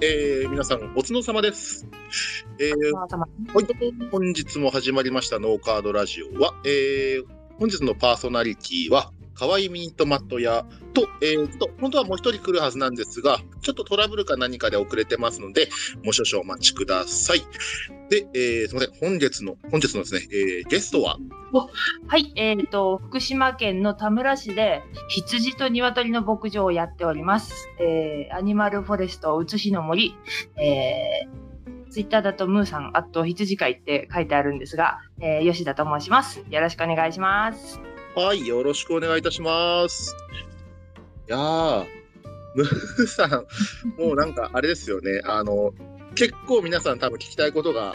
えー、皆さん、お疲れ様です。えー、はい、本日も始まりましたノーカードラジオは、えー、本日のパーソナリティは、かわいミニトマト屋と、えー、と、本当はもう一人来るはずなんですが、ちょっとトラブルか何かで遅れてますので、もう少々お待ちください。で、えー、すみません、本日の、本日のですね、えー、ゲストは、はい、えっ、と、福島県の田村市で羊と鶏の牧場をやっております。えー、アニマルフォレストうつしの森、えー、ツイッターだとムーさん、あと羊飼いって書いてあるんですが、えー、吉田と申します。よろしくお願いします。はい、よろしくお願いいたします。いやー、ムーさん、もうなんかあれですよね、あの、結構皆さん多分聞きたいことが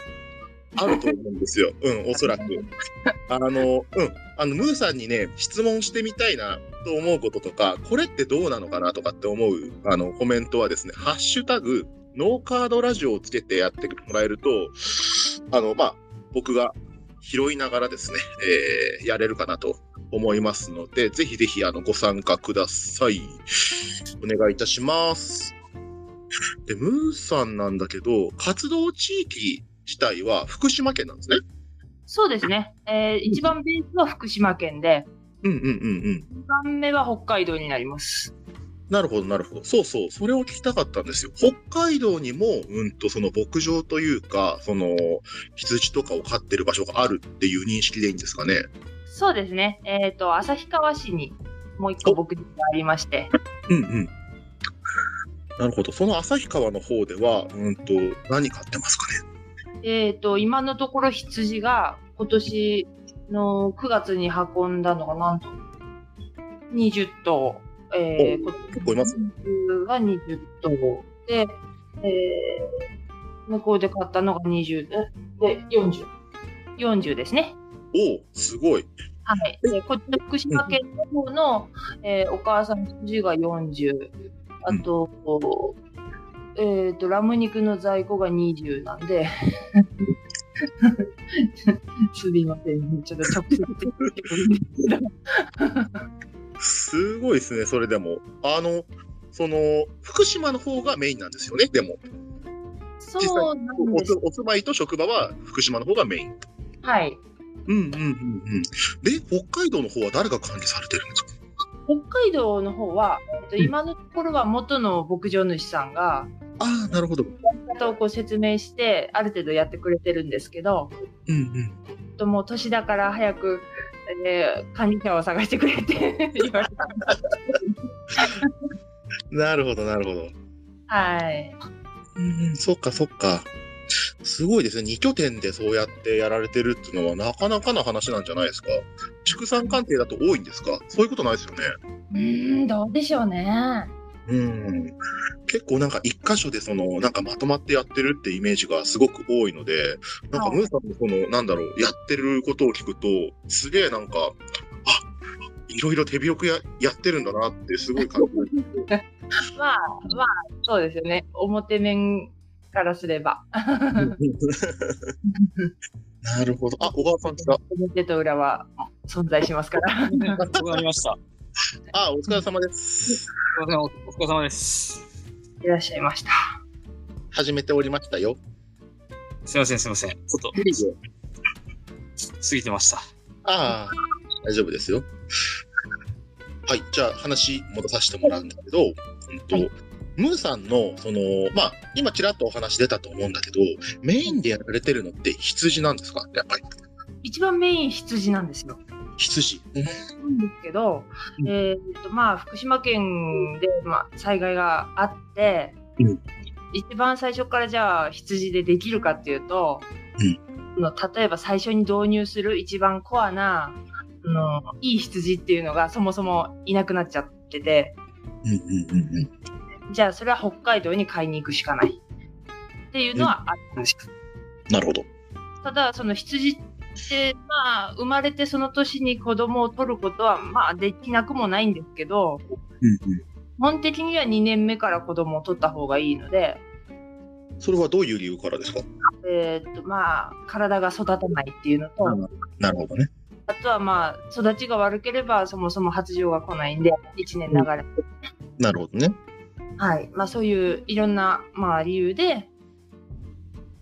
あると思うんですよ。うん、おそらく。あの、うん、あの、ムーさんにね、質問してみたいなと思うこととか、これってどうなのかなとかって思う、あの、コメントはですね、ハッシュタグ、ノーカードラジオをつけてやってもらえると、あの、まあ、僕が拾いながらですね、えー、やれるかなと思いますので、ぜひぜひあのご参加ください。お願いいたします。で、ムーさんなんだけど、活動地域自体は福島県なんですね。そうですね。えー、一番ベースは福島県で、うんうんうんうん。二番目は北海道になります。なるほど、なるほど。そうそう、それを聞きたかったんですよ。北海道にも、うんと、その牧場というか、その、羊とかを飼ってる場所があるっていう認識でいいんですかね？そうですね。えっ、と、旭川市にもう一個牧場がありまして、うんうん。なるほど。その旭川の方では、うんと、何飼ってますかね？えっ、と、今のところ羊が今年の9月に運んだのがなんと20頭。えー、結構いますが20頭で、えー、向こうで買ったのが20で、で、40。40ですね。おお、すごい。はい。で、こっちの福島県の方の、えーお母さん羊が40。あと、えっ、と、ラム肉の在庫が20なんで、すみません。ちょっと直接言ってくるんですごいですね、それでも。あの、その、福島の方がメインなんですよね、でも。そうなんおですつ。お住まいと職場は福島の方がメイン。はい。うんうんうんうん。で、北海道の方は誰が管理されてるんですか？北海道の方は、えっと今のところは元の牧場主さんが、ああ、なるほど。やり方をこう説明して、ある程度やってくれてるんですけど、うんうん。ともう年だから早く、えー管理者を探してくれって 言われた。なるほど、なるほど。はい。うんうん、そっかそっか。すごいですね。二拠点でそうやってやられてるっていうのはなかなかな話なんじゃないですか。畜産鑑定だと多いんですか？そういうことないですよね。うーん、どうでしょうね。うん。結構なんか一箇所でその、なんかまとまってやってるってイメージがすごく多いので、なんかはいムーさんのその、なんだろう、やってることを聞くと、すげえなんか、あ、いろいろ手広くややってるんだなってすごい感じる。まあ、まあ、そうですよね。表面からすれば。なるほど。あ、小川さん来た。表と裏は存在しますから。わかりました。あ、お疲れ様です。すいません、おお疲れ様です。いらっしゃいました。始めておりましたよ。すいません、すいません。ちょっと、過ぎてました。ああ、大丈夫ですよ。はい、じゃあ話戻させてもらうんだけど、うんとはいムーさんの、その、まあ、今ちらっとお話出たと思うんだけど、メインでやられてるのって羊なんですか？やっぱり。一番メイン羊なんですよ。羊。うんなんですけど、うんえーっと、まあ、福島県で、まあ、災害があって、うん一番最初からじゃあ羊でできるかっていうと、うんの例えば最初に導入する一番コアな、あのいい羊っていうのがそもそもいなくなっちゃってて、うんうんうんうん。じゃあそれは北海道に買いに行くしかないっていうのはあったんですよ。なるほど。ただ、その羊って、まあ、生まれてその年に子供を取ることは、まあ、できなくもないんですけど、うんう本的には2年目から子供を取った方がいいので、ん。それはどういう理由からですか？えーっと、まあ、体が育たないっていうのと、なるほどね。あとはまあ、育ちが悪ければ、そもそも発情が来ないんで、1年流れて。なるほどね。はい。まあそういういろんな、まあ理由で、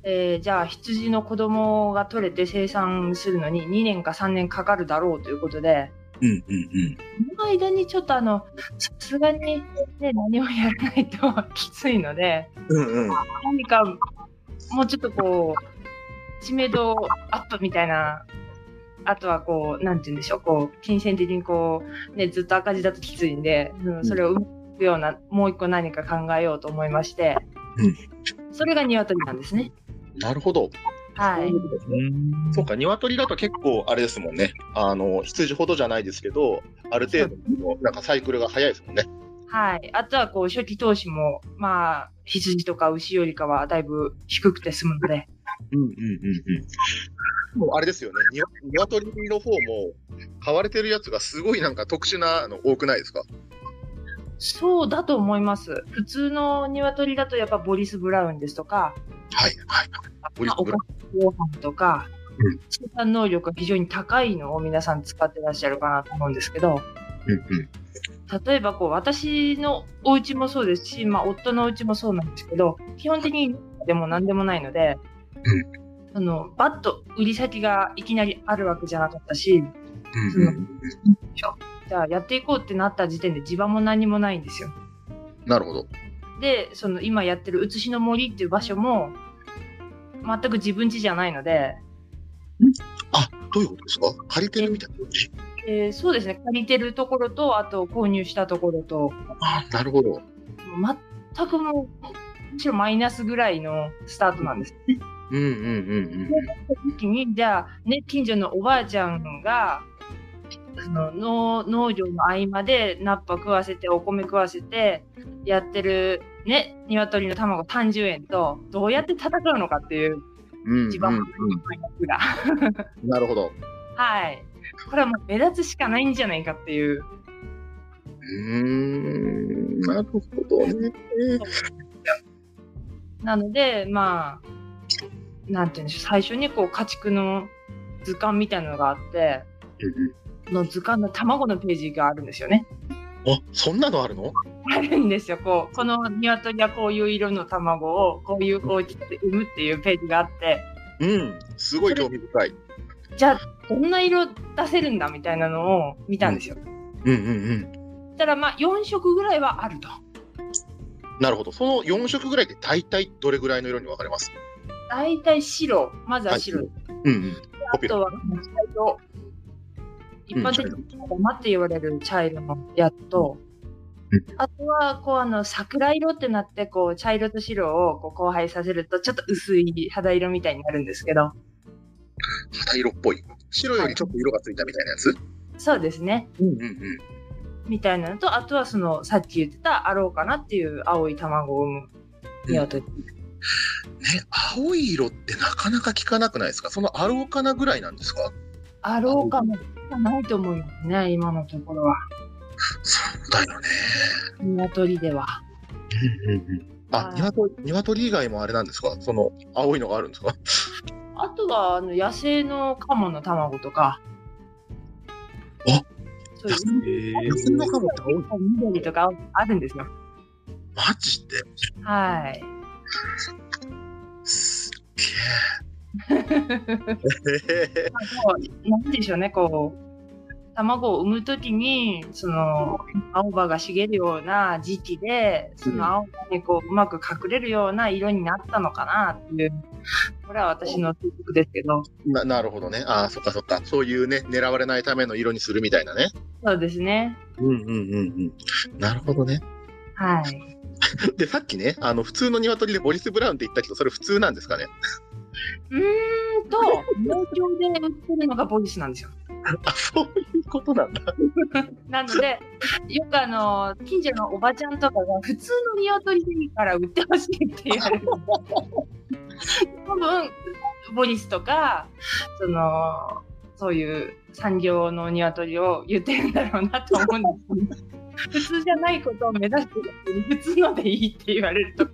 えーじゃあ羊の子供が取れて生産するのに2年か3年かかるだろうということで、うんうんうん。その間にちょっとあの、さすがに、ね、何もやらないときついので、うんうん。何かもうちょっとこう、知名度アップみたいな、あとはこう、なんて言うんでしょう、こう、金銭的にこう、ね、ずっと赤字だときついんで、うん、それを生むような、もう一個何か考えようと思いまして、それが鶏なんですね。なるほど。はい。うんそうか、鶏だと結構あれですもんね。あの、羊ほどじゃないですけど、ある程度の、なんかサイクルが早いですもんね。はい。あとはこう、初期投資も、まあ、羊とか牛よりかはだいぶ低くて済むので、うんうんうんうん。もうあれですよね。にわ鶏の方も、買われてるやつがすごいなんか特殊なの多くないですか？そうだと思います。普通の鶏だとやっぱボリス・ブラウンですとか、はいはい。まあ、おブラかご飯とかうん、生産能力が非常に高いのを皆さん使ってらっしゃるかなと思うんですけど、うんうん。例えばこう、私のお家もそうですし、まあ、夫のお家もそうなんですけど、基本的にでも何でもないので、あの、バッと売り先がいきなりあるわけじゃなかったし、うんうんじゃあやっていこうってなった時点で地場も何もないんですよ。なるほど。で、その今やってる写しの森っていう場所も、全く自分家じゃないので、あ、どういうことですか？借りてるみたいな感じ？えーそうですね、借りてるところと、あと購入したところと、あ、なるほど。全くもう、むしろマイナスぐらいのスタートなんです。うんうんうん時に、じゃあ、ね、近所のおばあちゃんが、その農農業の合間でナッパ食わせて、お米食わせて、やってる、ね、鶏の卵30円と、どうやって戦うのかっていう、うん。うん一番うんマイナスが。うん。なるほど。はい。これはもう目立つしかないんじゃないかっていう。うーん。なるほどね。なので、まあ、なんていうんでしょう、最初にこう家畜の図鑑みたいなのがあって、その図鑑の卵のページがあるんですよね。あ、そんなのあるの？あるんですよ。こう、この鶏はこういう色の卵をこういう大きさで産むっていうページがあって、うん。すごい興味深い。じゃあ、どんな色出せるんだみたいなのを見たんですよ。うんうんうん。そしたら、まあ、4色ぐらいはあると。なるほど。その4色ぐらいって大体どれぐらいの色に分かれます？大体白。まずは白。はいうんうん。あとは茶色。一般的に茶玉って言われる茶色のやつと、うん。あとは、こう、あの、桜色ってなって、こう、茶色と白をこう交配させると、ちょっと薄い肌色みたいになるんですけど、肌色っぽい。白よりちょっと色がついたみたいなやつ？そうですね。うんうんうん。みたいなのと、あとはその、さっき言ってた、アローかなっていう青い卵を産む。鶏。ね、青い色ってなかなか聞かなくないですか？そのアローカナぐらいなんですか？アローかもないと思いますね、今のところは。そうだよね。鶏では。うんうんうん。あは、い鶏、鶏以外もあれなんですか？その青いのがあるんですか？あとは、あの、野生のカモの卵とか。あそういうえ野生のカモって青い緑とかあるんですよ。マジで？はい。すっげえ。なんでしょうね、こう、卵を産むときに、その、青葉が茂るような時期で、その青葉にこう、うまく隠れるような色になったのかなっていう、これは私の推測ですけど、ななるほどね。ああ、そっかそっか。そういうね、狙われないための色にするみたいなね。そうですね。うんうんうんうん。なるほどね。はい。で、さっきね、あの、普通の鶏でボリス・ブラウンって言ったけど、それ普通なんですかね？うーんと、農協で売ってるのがボリスなんですよ。あ、そういうことなんだ。なので、よくあの、近所のおばちゃんとかが、普通の鶏でいいから売ってほしいって言われる。多分、ボリスとか、その、そういう産業の鶏を言ってるんだろうなと思うんですけど、普通じゃないことを目指してる普通のでいいって言われると、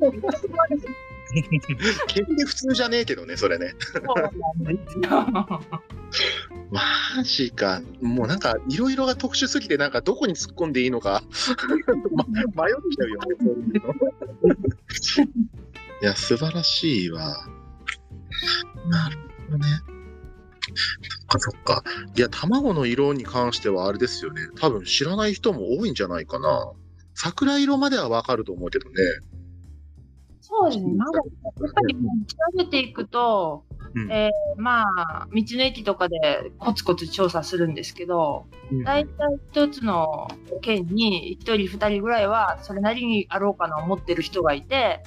毛で普通じゃねえけどね、それね。マジか。もうなんか、いろいろが特殊すぎて、なんか、どこに突っ込んでいいのか、ま、迷っちゃうよね。いや、素晴らしいわ。なるほどね。そっかそっか。いや、卵の色に関してはあれですよね。多分知らない人も多いんじゃないかな。桜色まではわかると思うけどね。そうですね。まだ、やっぱり調べていくと、うんえーまあ、道の駅とかでコツコツ調査するんですけど、大体一つの県に一人二人ぐらいはそれなりにあろうかな思ってる人がいて、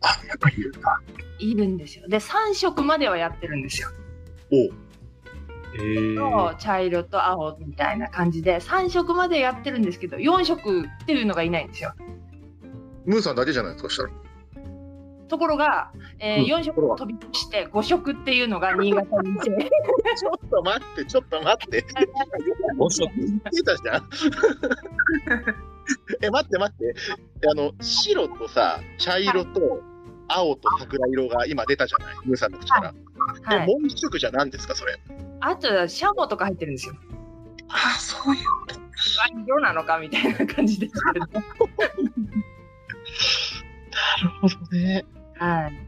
あ、やっぱりいるんだ。いるんですよ。で、3色まではやってるんですよ。おえー、と茶色と青みたいな感じで、3色までやってるんですけど、4色っていうのがいないんですよ。ムーさんだけじゃないですか、したら。ところが、えーうん4色を飛び越して5色っていうのが新潟にいて、ちょっと待って、ちょっと待って。おしょ言ってたじゃん。え、待って待って。あの、白とさ、茶色と青と桜色が今出たじゃないムーさんの口から。え、はい、もう一色じゃ何ですか、それ。あと、シャモとか入ってるんですよ。あ、そういう。色なのかみたいな感じですけど。なるほどね。はい。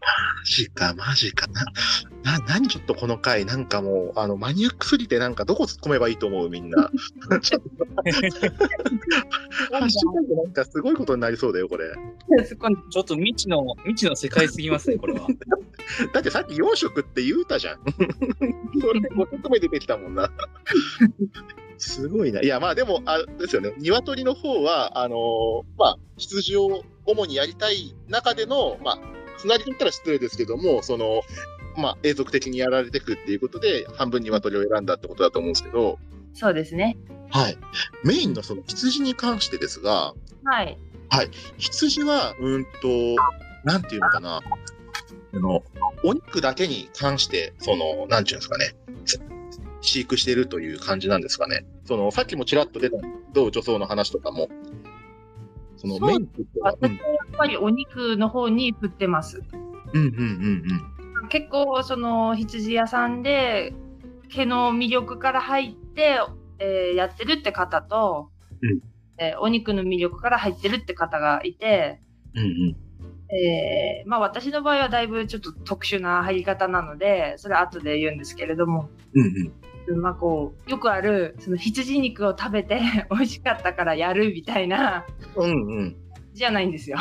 マジか、マジか。な、な、何ちょっとこの回、なんかもう、あの、マニアックすぎて、なんかどこ突っ込めばいいと思う、みんな。ちょっと、ハッシュタグなんかすごいことになりそうだよ、これ。ちょっと未知の、未知の世界すぎますね、これは。だってさっき4色って言うたじゃん。それ5色目出てきたもんな。すごいな。いや、まあでも、あれですよね。鶏の方は、あのーまあ、羊を主にやりたい中での、まあ、つなぎと言ったら失礼ですけども、その、まあ、永続的にやられていくっていうことで、半分鶏を選んだってことだと思うんですけど、そうですね。はい。メインのその羊に関してですが、はい。羊は、うんと、なんていうのかな、あの、お肉だけに関して、その、なんていうんですかね、飼育しているという感じなんですかね。その、さっきもちらっと出た、どう女装の話とかも、その、メインとは、うん私はやっぱりお肉の方に振ってます。うんうんうん結構、その、羊屋さんで、毛の魅力から入って、えーやってるって方と、うんえーお肉の魅力から入ってるって方がいて、うん。うんえーまあ私の場合はだいぶちょっと特殊な入り方なので、それは後で言うんですけれども、うん。うんうん。まあこう、よくある、その羊肉を食べて 美味しかったからやるみたいな、うんうん。じゃないんですよ。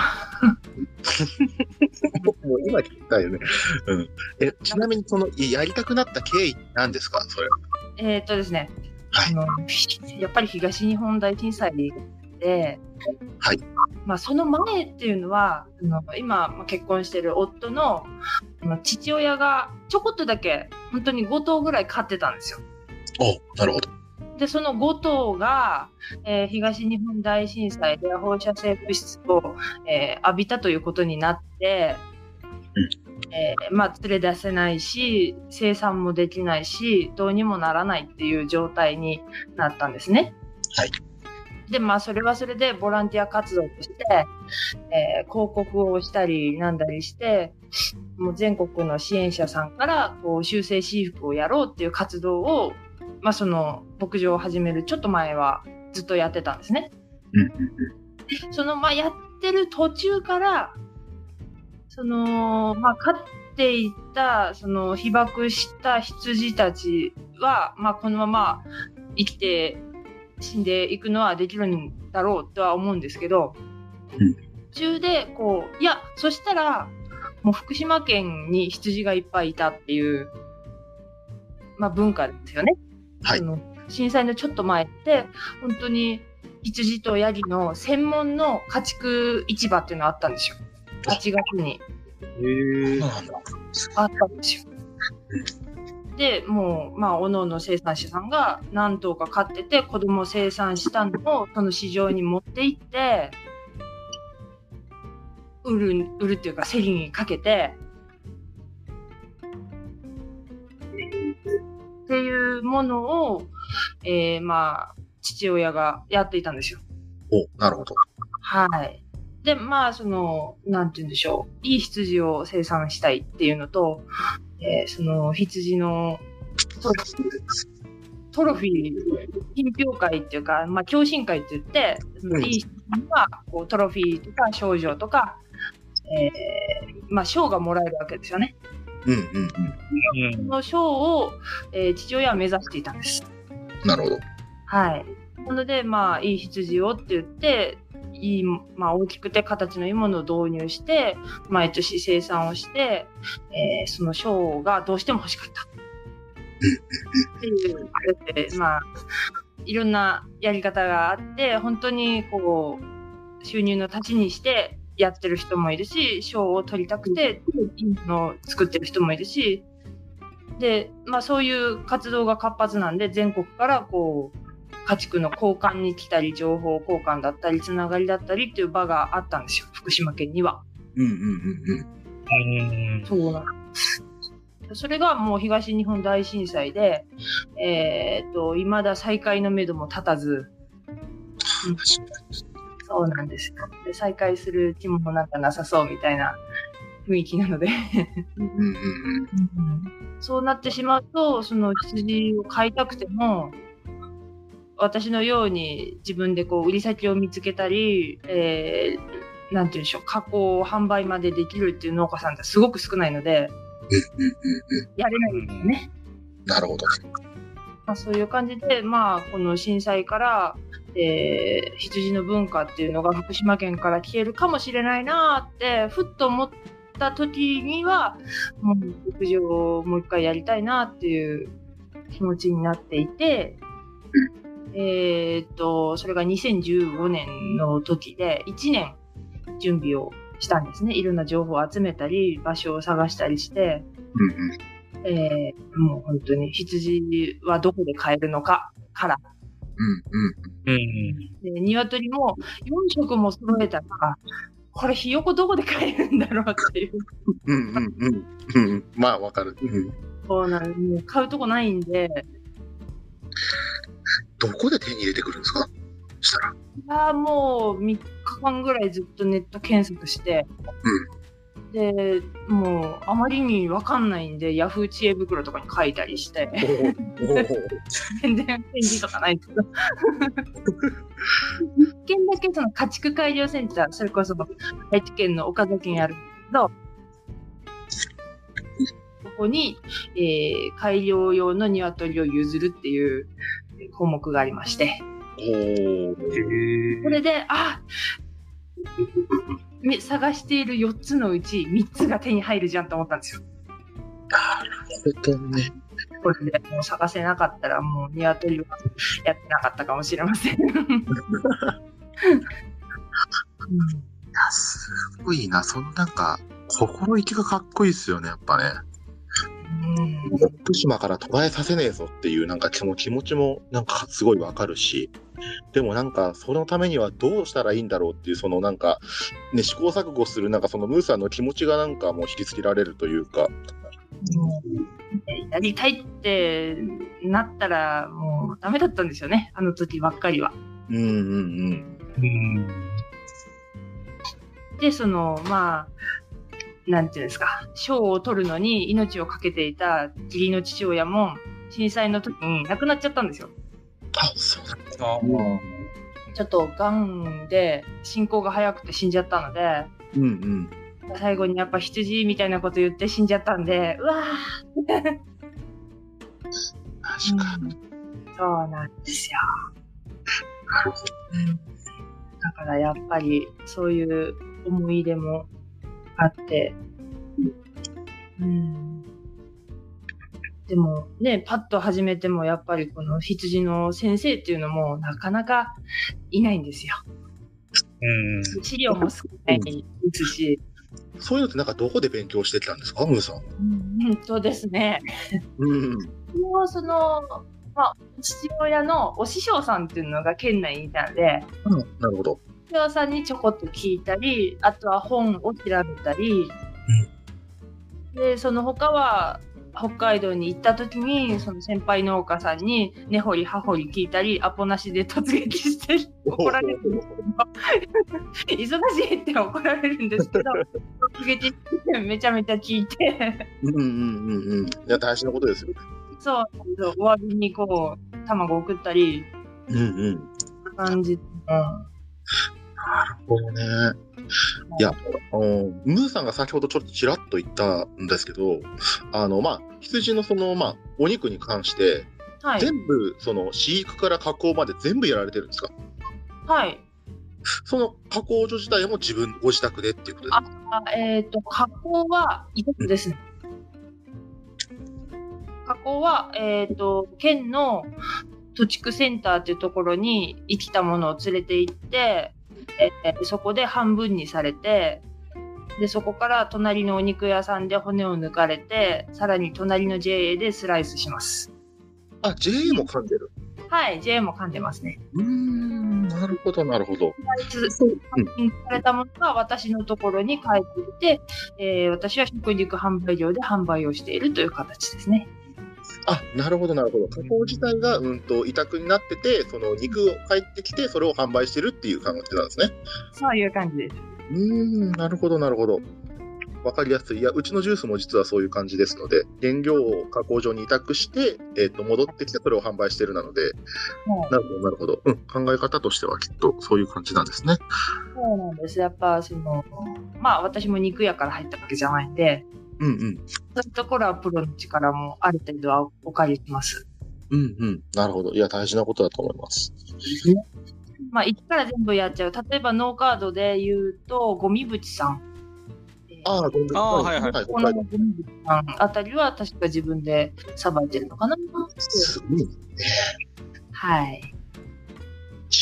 もう今聞いたよね。うん。え、ちなみにその、やりたくなった経緯なんですか？それは。えーっとですね、はいあのやっぱり東日本大震災で、はいまあ、その前っていうのは、あの今まあ結婚してる夫の父親がちょこっとだけ、本当に5頭ぐらい飼ってたんですよ。おなるほど。で、その5頭が、えー東日本大震災で放射性物質を、えー浴びたということになって、えーまあ、連れ出せないし、生産もできないし、どうにもならないっていう状態になったんですね。はい。で、まあ、それはそれでボランティア活動として、えー広告をしたりなんだりして、もう全国の支援者さんから、こう、修正飼育をやろうっていう活動を、まあ、その、牧場を始めるちょっと前はずっとやってたんですね。その、まあ、やってる途中から、その、まあ、飼っていた、その、被爆した羊たちは、まあ、このまま生きて死んでいくのはできるんだろうとは思うんですけど、うん途中で、こう、いや、そしたら、もう福島県に羊がいっぱいいたっていう、まあ、文化ですよね。はいその震災のちょっと前って、本当に羊とヤギの専門の家畜市場っていうのがあったんですよ。8月にへ。あったんですよ。で、もう、まあ、おのおの生産者さんが何頭か飼ってて、子供を生産したのをその市場に持って行って、売る、売るっていうか、競りにかけて、っていうものを、えーまあ、父親がやっていたんですよ。おなるほど。はい。で、まあ、その、なんて言うんでしょう。いい羊を生産したいっていうのと、えーその羊のトロトロフィー、品評会っていうか、まあ、共進会って言って、そのうんいい羊にはこうトロフィーとか賞状とか、えーまあ、賞がもらえるわけですよね。うんうんうん。その賞を、えー父親は目指していたんです。なるほど。はい。なので、まあ、いい羊をって言って、いい、まあ、大きくて形のいいものを導入して、毎年生産をして、えーその賞がどうしても欲しかった。っていう、あれって、まあ、いろんなやり方があって、本当にこう、収入の足しにしてやってる人もいるし、賞を取りたくて、のを作ってる人もいるし、で、まあそういう活動が活発なんで、全国からこう、家畜の交換に来たり、情報交換だったり、つながりだったりっていう場があったんですよ、福島県には。うんうんうんうん。うん。そうなんです。それがもう東日本大震災で、えーっと、未だ再開のめども立たず、確かそうなんですよ。で、再開する気もなんかなさそうみたいな雰囲気なので。そうなってしまうと、その羊を飼いたくても、私のように自分でこう売り先を見つけたり、えー、なんて言うんでしょう、加工、販売までできるっていう農家さんってすごく少ないので。やれないんですよね。なるほど。まあ、そういう感じで、まあ、この震災から、えー、羊の文化っていうのが福島県から消えるかもしれないなーって、ふっと思った時には、もう牧場をもう一回やりたいなっていう気持ちになっていて、えーっと、それが2015年の時で、1年準備をしたんですね。いろんな情報を集めたり、場所を探したりして、うんうん。えーもう本当に羊はどこで買えるのかから、うんうん。うん。で鶏も4色も揃えたら、これひよこどこで買えるんだろうっていう。うんうんうん。うん。まあわかる。うん。そうなんもう買うとこないんで、どこで手に入れてくるんですか？したら。いやーもう3日間ぐらいずっとネット検索して、で、もうあまりにわかんないんで、ヤフー知恵袋とかに書いたりして。全然返事とかないんですけど。一軒だけその家畜改良センター、それこそ愛知県の岡崎にあるんですけど、ここに、えー改良用の鶏を譲るっていう項目がありまして。これで、あみ探している4つのうち3つが手に入るじゃんと思ったんですよ。なるほどね。これでもう探せなかったらもう鶏はやってなかったかもしれません。うんいや、すごいな。そのなんか、心意気がかっこいいっすよね、やっぱね。福島から途絶えさせねえぞっていうなんかその気持ちもなんかすごいわかるし、でもなんかそのためにはどうしたらいいんだろうっていうそのなんかね試行錯誤するなんかそのムーさんの気持ちがなんかもう引きつけられるというか、やりたいってなったらもうダメだったんですよね、あの時ばっかりは。うんうんうん。うん。で、その、まあ、なんていうんですか、賞を取るのに命を懸けていた義理の父親も震災の時に亡くなっちゃったんですよ。あ、そうだ。あちょっと癌で進行が早くて死んじゃったので、うんうん。最後にやっぱ羊みたいなこと言って死んじゃったんで、うわー確かに。そうなんですよ。だからやっぱりそういう思い出もあって、うん。でもね、パッと始めてもやっぱりこの羊の先生っていうのもなかなかいないんですよ。うん。資料も少ないですし、そういうのってなんかどこで勉強してきたんですか？ムーさんは。本当ですね。うん。もうその、まあ、父親のお師匠さんっていうのが県内にいたんで、なるほど。師匠さんにちょこっと聞いたり、あとは本を調べたり、で、その他は、北海道に行った時に、その先輩農家さんに根掘り葉掘り聞いたり、アポなしで突撃して怒られるんですけど、忙しいって怒られるんですけど、突撃してめちゃめちゃ聞いて、うんうんうんうん。いや、大事なことですよ。そう、お詫びにこう、卵送ったり、うんうん。感じ。うんなるほどね。いや、うんムーさんが先ほどちょっとちらっと言ったんですけど、あの、まあ、羊のその、まあ、お肉に関して、はい。全部、その、飼育から加工まで全部やられてるんですか？はい。その加工所自体も自分、ご自宅でっていうことですか？あえっ、と、加工は委託ですね。加工は、えっ、と、県の土地区センターっていうところに生きたものを連れて行って、えーそこで半分にされて、で、そこから隣のお肉屋さんで骨を抜かれて、さらに隣の JA でスライスします。あ、JA も噛んでる。はい、JA も噛んでますね。うーん、なるほど、なるほど。スライスされたものが私のところに帰ってきて、えー私は食肉販売業で販売をしているという形ですね。あ、なるほど、なるほど。加工自体が、うんと、委託になってて、その肉を帰ってきて、それを販売してるっていう感じなんですね。そういう感じです。うーん、なるほど、なるほど。わかりやすい。いや、うちのジュースも実はそういう感じですので、原料を加工場に委託して、えっ、と、戻ってきてそれを販売してるなので、なるほど、なるほど。うん、考え方としてはきっとそういう感じなんですね。そうなんです。やっぱ、その、まあ私も肉屋から入ったわけじゃないんで、うんうん。そういうところはプロの力もある程度はお借りします。うんうん。なるほど。いや、大事なことだと思います。まあ一から全部やっちゃう。例えばノーカードで言うと、ゴミ淵さん。えーああ、ごめんなさあーはいはいはい、このゴミ淵さんあたりは確か自分でさばいてるのかなすごい。はい。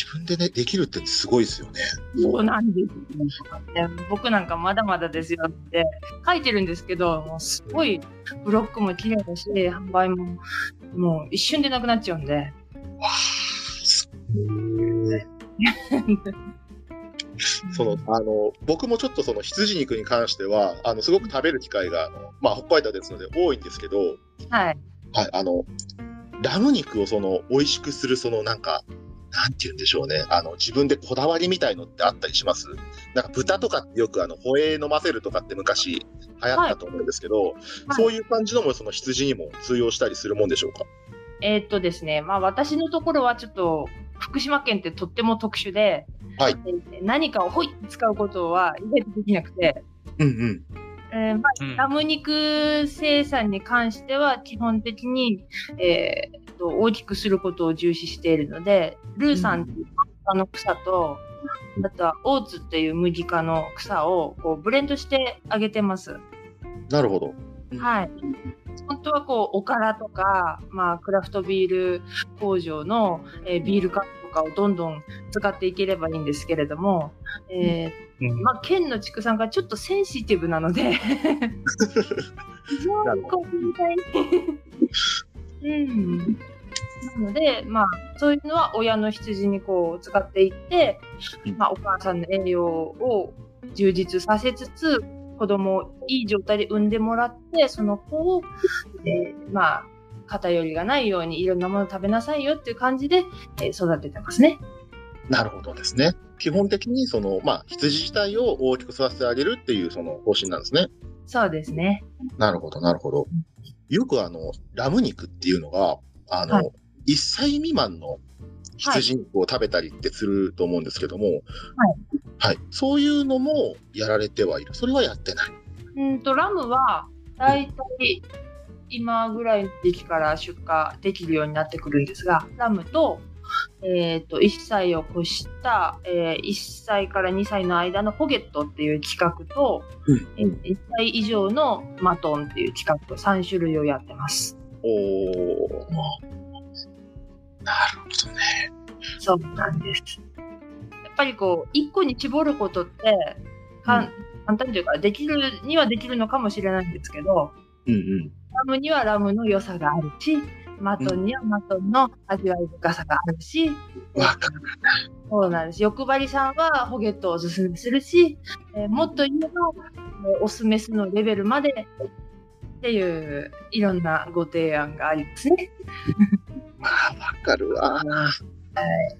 自分でね、できるってすごいですよね。そうなんですよ、ね。僕なんかまだまだですよって書いてるんですけど、もうすごいブロックも綺麗だし、販売ももう一瞬でなくなっちゃうんで。わあ、すごい。その、あの、僕もちょっとその羊肉に関しては、あの、すごく食べる機会が、あの、まあ、北海道ですので多いんですけど、はい。はい、あの、ラム肉をその、美味しくする、その、なんか、なんて言うんでしょうね。あの、自分でこだわりみたいのってあったりします？なんか豚とかってよくあの、ホエー飲ませるとかって昔流行ったと思うんですけど、そういう感じのもその羊にも通用したりするもんでしょうか？えーっとですね、まあ私のところはちょっと、福島県ってとっても特殊で、はい。えー何かをほいって使うことは意外とできなくて、うんうん。えーまあうん。ラム肉生産に関しては基本的に、えーっと大きくすることを重視しているので、ルーさんっていうあの草と、あとはオーツっていう麦科の草をこうブレンドしてあげてます。なるほど。うんはい。本当はこう、おからとか、まあ、クラフトビール工場の、えービール缶とかをどんどん使っていければいいんですけれども、えーうんまあ、県の畜産がちょっとセンシティブなので、非常にこう、うん。なので、まあ、そういうのは親の羊にこう使っていってうん、まあ、お母さんの栄養を充実させつつ、子供をいい状態で産んでもらって、その子を、えーまあ、偏りがないようにいろんなもの食べなさいよっていう感じで、えー育ててますね。なるほどですね。基本的にその、まあ、羊自体を大きく育ててあげるっていうその方針なんですね。そうですね。なるほど、なるほど。よくあの、ラム肉っていうのが、あの、はい1歳未満の羊肉を食べたりってすると思うんですけども、はい。はい。そういうのもやられてはいる。それはやってない。うんと、ラムは、だいたい今ぐらいの時期から出荷できるようになってくるんですが、ラムと、えっ、と、1歳を越した、えー1歳から2歳の間のホゲットっていう企画と、うんえー1歳以上のマトンっていう企画と3種類をやってます。おー。なるほどね。そうなんです。やっぱりこう、1個に絞ることって、かんうん簡単というか、できるにはできるのかもしれないんですけど、うんうん。ラムにはラムの良さがあるし、マトンにはマトンの味わい深さがあるし、わかる。そうなん。です。欲張りさん。はホゲットをおすすめするし、えーもっと言えば、えーオスメスのレベルまでっていういろん。なご提案がありますね。まあ、わかるわ。はい。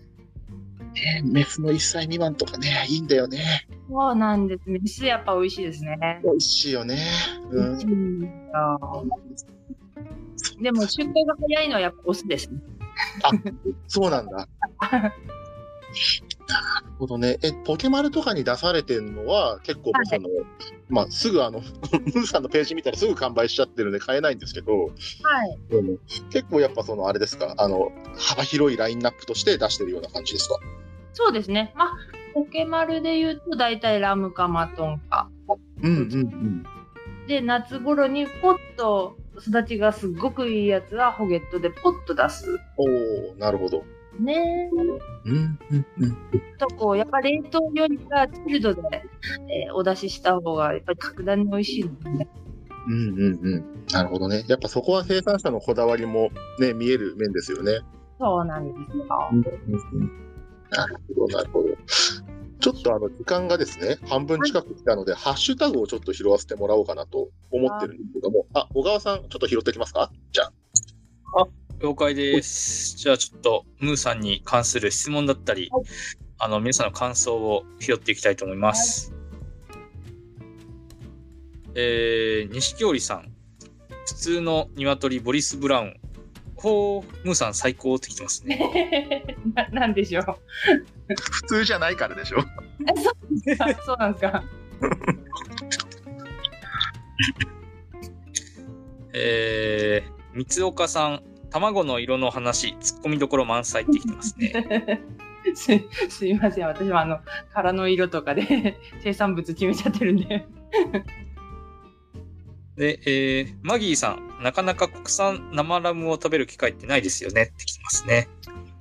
ねメスの1歳未満とかね、いいん。だよね。そうなん。です。メスやっぱ美味しいですね。美味しいよね。うん。でも出荷が早いのはやっぱオスですね。そうなんだ。なるほどね。え、ポケマルとかに出されてるのは、結構その、まあ、すぐあの、ムーさんのページ見たらすぐ完売しちゃってるんで買えないんですけど、はい。うん結構やっぱその、あれですか、あの、幅広いラインナップとして出してるような感じですか？そうですね。まあ、ポケマルで言うと大体ラムかマトンか。うんうんうん。で、夏頃にポッと育ちがすっごくいいやつはホゲットでポッと出す。おおなるほど。ねうんうんうん。とこう、やっぱ冷凍よりかチルドで、えーお出しした方がやっぱり格段に美味しいので、ね。うんうんうん。なるほどね。やっぱそこは生産者のこだわりもね、見える面ですよね。そうなんですよ。なるほど、なるほど。ちょっとあの、時間がですね、半分近く来たので、ハッシュタグをちょっと拾わせてもらおうかなと思ってるんですけども、あ、小川さん、ちょっと拾ってきますか？じゃあ。了解です。じゃあちょっと、ムーさんに関する質問だったり、はいあの、皆さんの感想を拾っていきたいと思います。えー、錦織さん。普通の鶏ボリス・ブラウン。ほう、ムーさん最高ってきてますね。ななんでしょう。普通じゃないからでしょ。えそうあそうなんですか。えー、三岡さん。卵の色の話、ツッコミどころ満載ってきてますね。すすいません。私はあの、殻の色とかで生産物決めちゃってるんで。で、えー、マギーさん。なかなか国産生ラムを食べる機会ってないですよねってきてますね。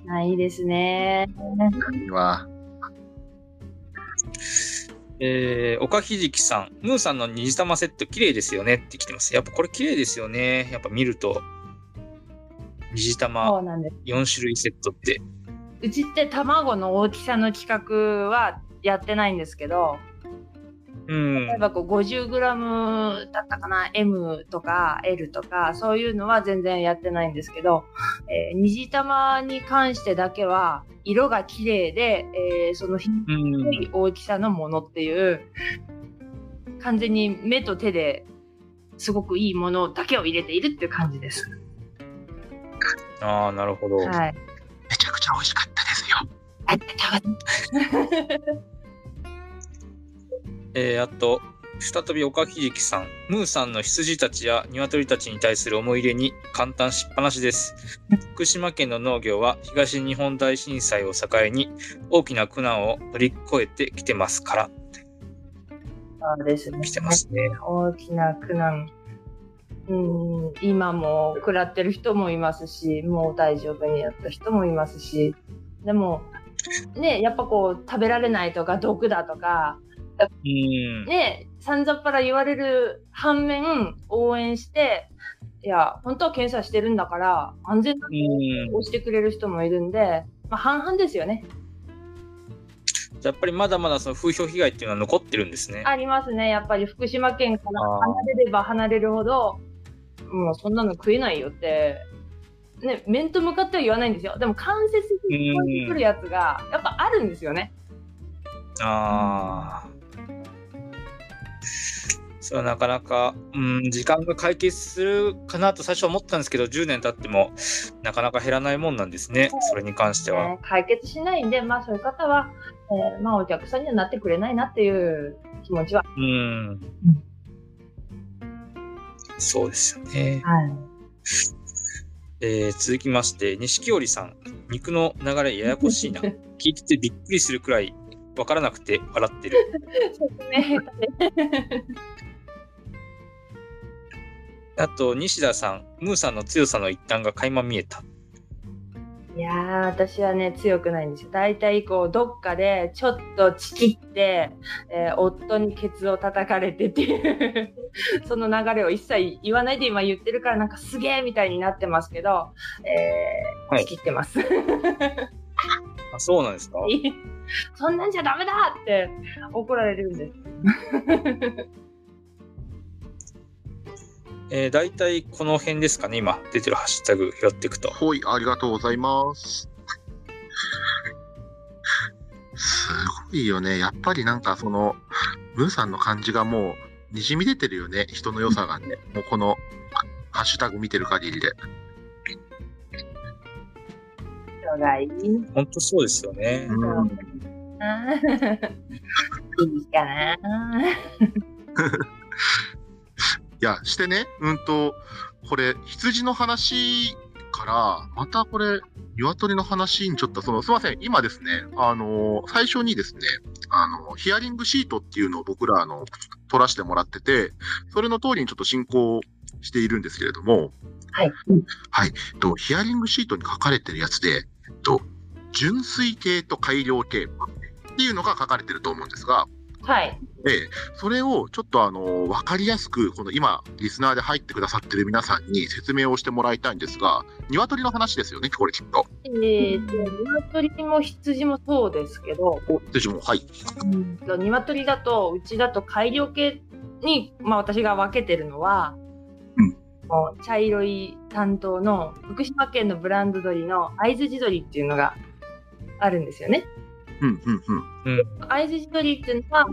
ないですね。は。えー、岡ひじきさん。ムーさんの虹玉セット綺麗ですよねって来てます。やっぱこれ綺麗ですよね。やっぱ見ると。虹そ玉うなんです。4種類セットって。うちって卵の大きさの企画はやってないんですけど、うん例え。ばこう 50g だったかな M とか L とかそういうのは全然やってないんですけど、えー虹玉に関してだけは色が綺麗で、えーその大きさのものっていう完全に目と手ですごくいいものだけを入れているっていう感じです。ああ、なるほど。はい。めちゃくちゃ美味しかったですよ。えー、あと、再び岡ひじきさん。ムーさんの羊たちや鶏たちに対する思い入れに簡単しっぱなしです。福島県の農業は東日本大震災を境に大きな苦難を乗り越えてきてますから、そうですね。来てますね。大きな苦難。うん、今も食らってる人もいますし、もう大丈夫になった人もいますし、でも、ね、やっぱこう、食べられないとか、毒だとか、うん。ね、さんざっぱら言われる反面、応援して、いや、本当は検査してるんだから、安全なうん。をしてくれる人もいるんで、まあ半々ですよね。やっぱりまだまだその風評被害っていうのは残ってるんですね。ありますね。やっぱり福島県から離れれば離れるほど、もうそんなの食えないよって、ね、面と向かっては言わないんですよ。でも間接的に聞こえてくるやつが、やっぱあるんですよね。ああ。それはなかなか、うん、時間が解決するかなと最初は思ったんですけど、10年経ってもなかなか減らないもんなんですね。それに関しては。ね解決しないんで、まあそういう方は、えーまあお客さんにはなってくれないなっていう気持ちは。うん。そうですよね。はい。えー続きまして、錦織さん。肉の流れややこしいな。聞いててびっくりするくらいわからなくて笑ってる。そうですね。あと、西田さん。ムーさんの強さの一端が垣間見えた。いやー、私はね、強くないんですよ。大体、こう、どっかで、ちょっとチキって、えー夫にケツを叩かれてっていう、その流れを一切言わないで今言ってるから、なんかすげーみたいになってますけど、えーはいチキってます。あ、そうなんですか？そんなんじゃダメだって怒られるんです。えー、大体この辺ですかね、今出てるハッシュタグ拾っていくと。ほい、ありがとうございます。すごいよね。やっぱりなんかその、ムーさんの感じがもう、にじみ出てるよね。人の良さがね。もうこの、ハッシュタグ見てる限りで。人がいい。本当そうですよね。うん。いいかな。いや、してね、うんと、これ、羊の話から、またこれ、鶏の話にちょっと、その、すいません、今ですね、あの、最初にですね、あの、ヒアリングシートっていうのを僕ら、あの、取らせてもらってて、それの通りにちょっと進行しているんですけれども、はい。はい。と、ヒアリングシートに書かれてるやつで、と、純水系と改良系っていうのが書かれてると思うんですが、はい。で、それをちょっとあの、わかりやすく、この今、リスナーで入ってくださってる皆さんに説明をしてもらいたいんですが、鶏の話ですよね、これきっと。えーと、鶏も羊もそうですけど、お、私も、はい。うんと鶏だと、うちだと改良系に、まあ私が分けてるのは、うんもう茶色い担当の福島県のブランド鶏の会津地鶏っていうのがあるんですよね。うん、うん、うん。会津地鶏っていうのは、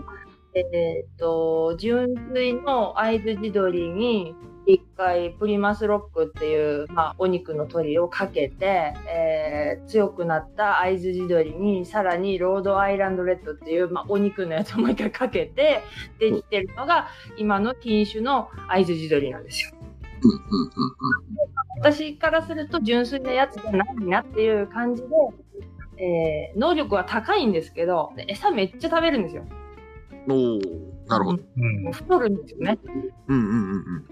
えっ、と、純粋の会津地鶏に、一回プリマスロックっていう、まあ、お肉の鶏をかけて、えー強くなった会津地鶏にさらにロードアイランドレッドっていう、まあ、お肉のやつをもう一回かけてできてるのが今の品種の会津地鶏なんですよ。私からすると純粋なやつじゃないなっていう感じで、えー能力は高いんですけど餌めっちゃ食べるんですよ。うん。おー、なるほど。うん太るんですよね。うん、うん、うん、うん。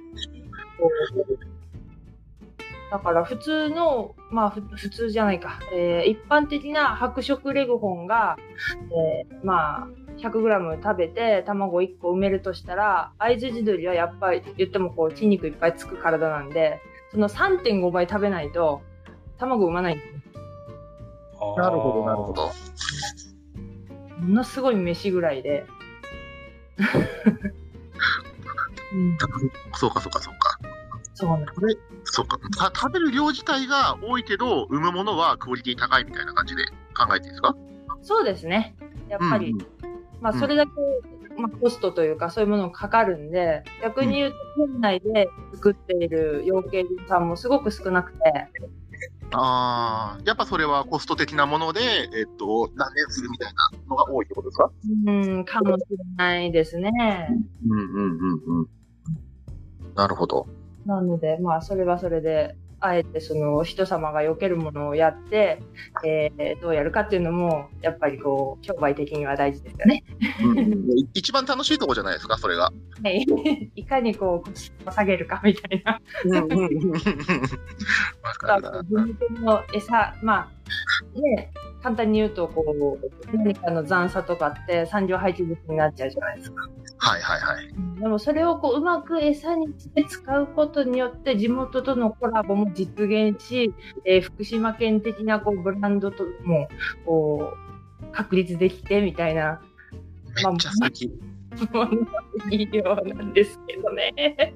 だから普通の、まあふ普通じゃないか、えー一般的な白色レグホンが、えーまあ 100g 食べて卵1個埋めるとしたら、会津地鶏はやっぱり言ってもこう筋肉いっぱいつく体なんで、その3.5倍食べないと卵産まないんですよ。なるほど、なるほ。ど。ものすごい飯ぐらいで。うん、そうか、そうか、そうか。そうなんです。そうか。た食べる量自体が多いけど、産むものはクオリティ高いみたいな感じで考えていいですか？そうですね。やっぱり、うんうんまあ、それだけ、まあ、コストというか、そういうものがかかるんで、逆に言うと、県内で作っている養鶏場さんもすごく少なくて、ああ、やっぱそれはコスト的なもので、えっと、何年するみたいなのが多いってことですか？うん、かもしれないですね。うんうんうんうん。なるほど。なので、まあ、それはそれで、あえてその人様が避けるものをやって、えーどうやるかっていうのも、やっぱりこう、商売的には大事ですよね。うんうん一番楽しいとこじゃないですか、それが。はい。いかにこう、下げるかみたいな。うんうんうんうん。わかるな。自分の餌、まあ、ね、簡単に言うと、こう、何かの残差とかって産業廃棄物になっちゃうじゃないですか。はいはいはい。でもそれをこう、うまく餌にして使うことによって、地元とのコラボも実現し、えー福島県的なこう、ブランドとも、こう、確立できてみたいなめっちゃ素敵。ものがいいようなんですけどね。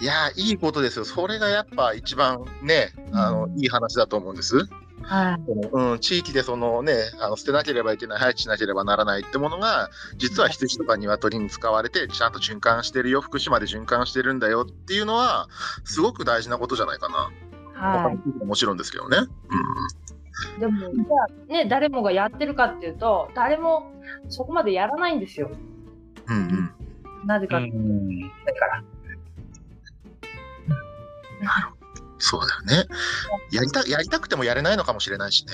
いやー、いいことですよ。それがやっぱ一番ね、あの、いい話だと思うんです。はい。うん、地域でそのね、あの捨てなければいけない、廃棄しなければならないってものが、実は羊とか鶏に使われて、ちゃんと循環してるよ、福島で循環してるんだよっていうのは、すごく大事なことじゃないかな。はい。もちろんですけどね。でも、じゃあね、誰もがやってるかっていうと、誰もそこまでやらないんですよ。うん。うんうん。なぜかってうんいうから。そうだよね。やりた、やりたくてもやれないのかもしれないしね。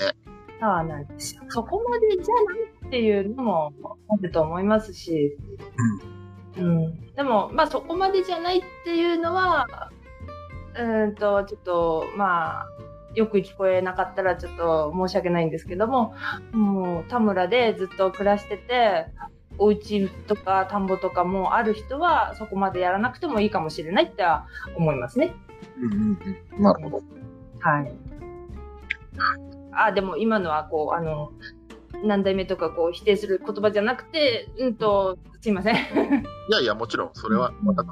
そうなんですよ。そこまでじゃないっていうのもあると思いますし、うん。でも、まあそこまでじゃないっていうのは、うーんと、ちょっと、まあ、よく聞こえなかったらちょっと申し訳ないんですけども、もう田村でずっと暮らしてて、お家とか田んぼとかもある人はそこまでやらなくてもいいかもしれないっては思いますね。うんうんうん。なるほど。はい。あ、でも今のはこう、あの、何代目とかこう否定する言葉じゃなくて、うんと、すいません。いやいや、もちろん、それは、またほ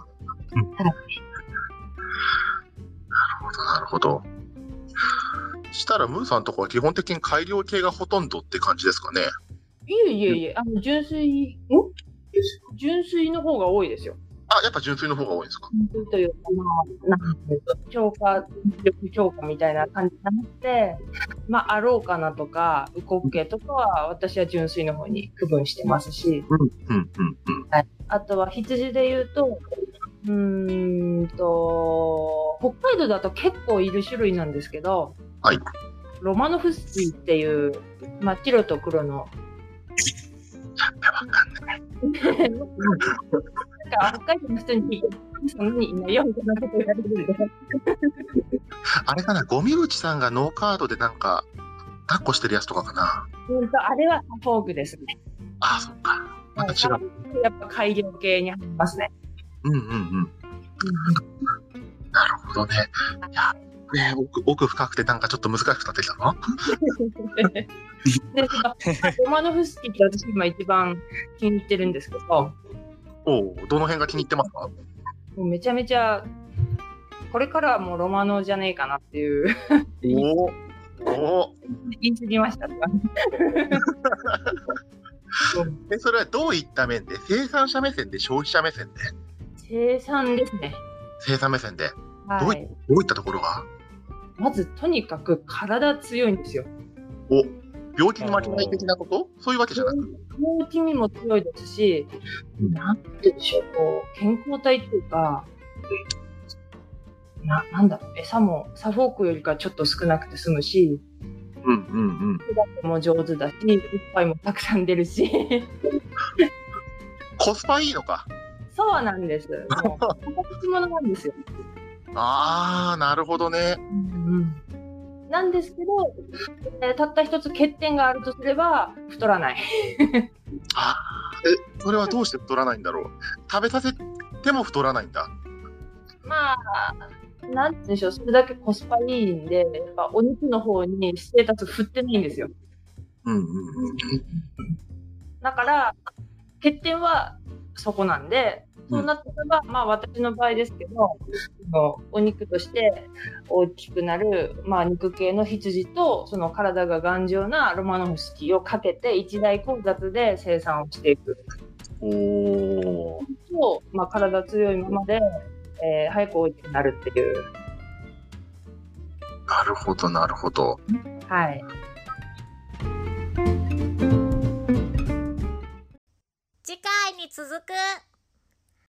ど、なるほど。したら、ムーさんのとこは基本的に改良系がほとんどって感じですかね。いえいえいえ、あの、純粋、ん？純粋の方が多いですよ。あ、やっぱ純粋の方が多いんですか？純粋というか、まあ、なん強化、力強化みたいな感じじゃなくて、まあ、あろうかなとか、ウコッケとかは、私は純粋の方に区分してますし、うん、うん、うん。あとは羊で言うと、うーんと、北海道だと結構いる種類なんですけど、はい。ロマノフスキーっていう、まあ、白と黒の。なん か北海道の人にそんなにいないよみたいなこと言われてるんで。あれかな、ゴミ口さんがノーカードでなんか、抱っこしてるやつとかかな。うんと、あれはサフォークですね。あ、そっか。また違う。やっぱ改良系に入りますね。うん、うん、うん。なるほどね。いや、ね奥、奥深くてなんかちょっと難しくなってきたの？で、そのロマノフスキーって私今一番気に入ってるんですけど、おうどの辺が気に入ってますか？もうめちゃめちゃ、これからはもうロマノじゃねえかなっていう、おおお言い過ぎました。え、それはどういった面で？生産者目線で？消費者目線で？生産ですね。生産目線で？どうはいい。どういったところが？まずとにかく体強いんですよ。お病気に負けない的なこと？そういうわけじゃなく？病気にも強いですし、うんなんて言うんでしょう、こう、健康体っていうか、な、なんだろう、餌もサフォークよりかちょっと少なくて済むし、うんうんうん。も上手だし、いっぱいもたくさん出るし、コスパいいのか。そうなんです。もう、形物なんですよ。あー、なるほどね。なんですけど、えーたった一つ欠点があるとすれば、太らない。あーえ、それはどうして太らないんだろう？食べさせても太らないんだ。まあ、なんでしょう、それだけコスパいいんで、やっぱお肉の方にステータス振ってないんですよ。うんうんうん。だから、欠点はそこなんで、そうなってれば、まあ私の場合ですけど、お肉として大きくなる、まあ肉系の羊と、その体が頑丈なロマノフスキーをかけて一大交雑で生産をしていくおー。と、まあ体強いままで、えー早く大きくなるっていう。なるほど、なるほど。はい。次回に続く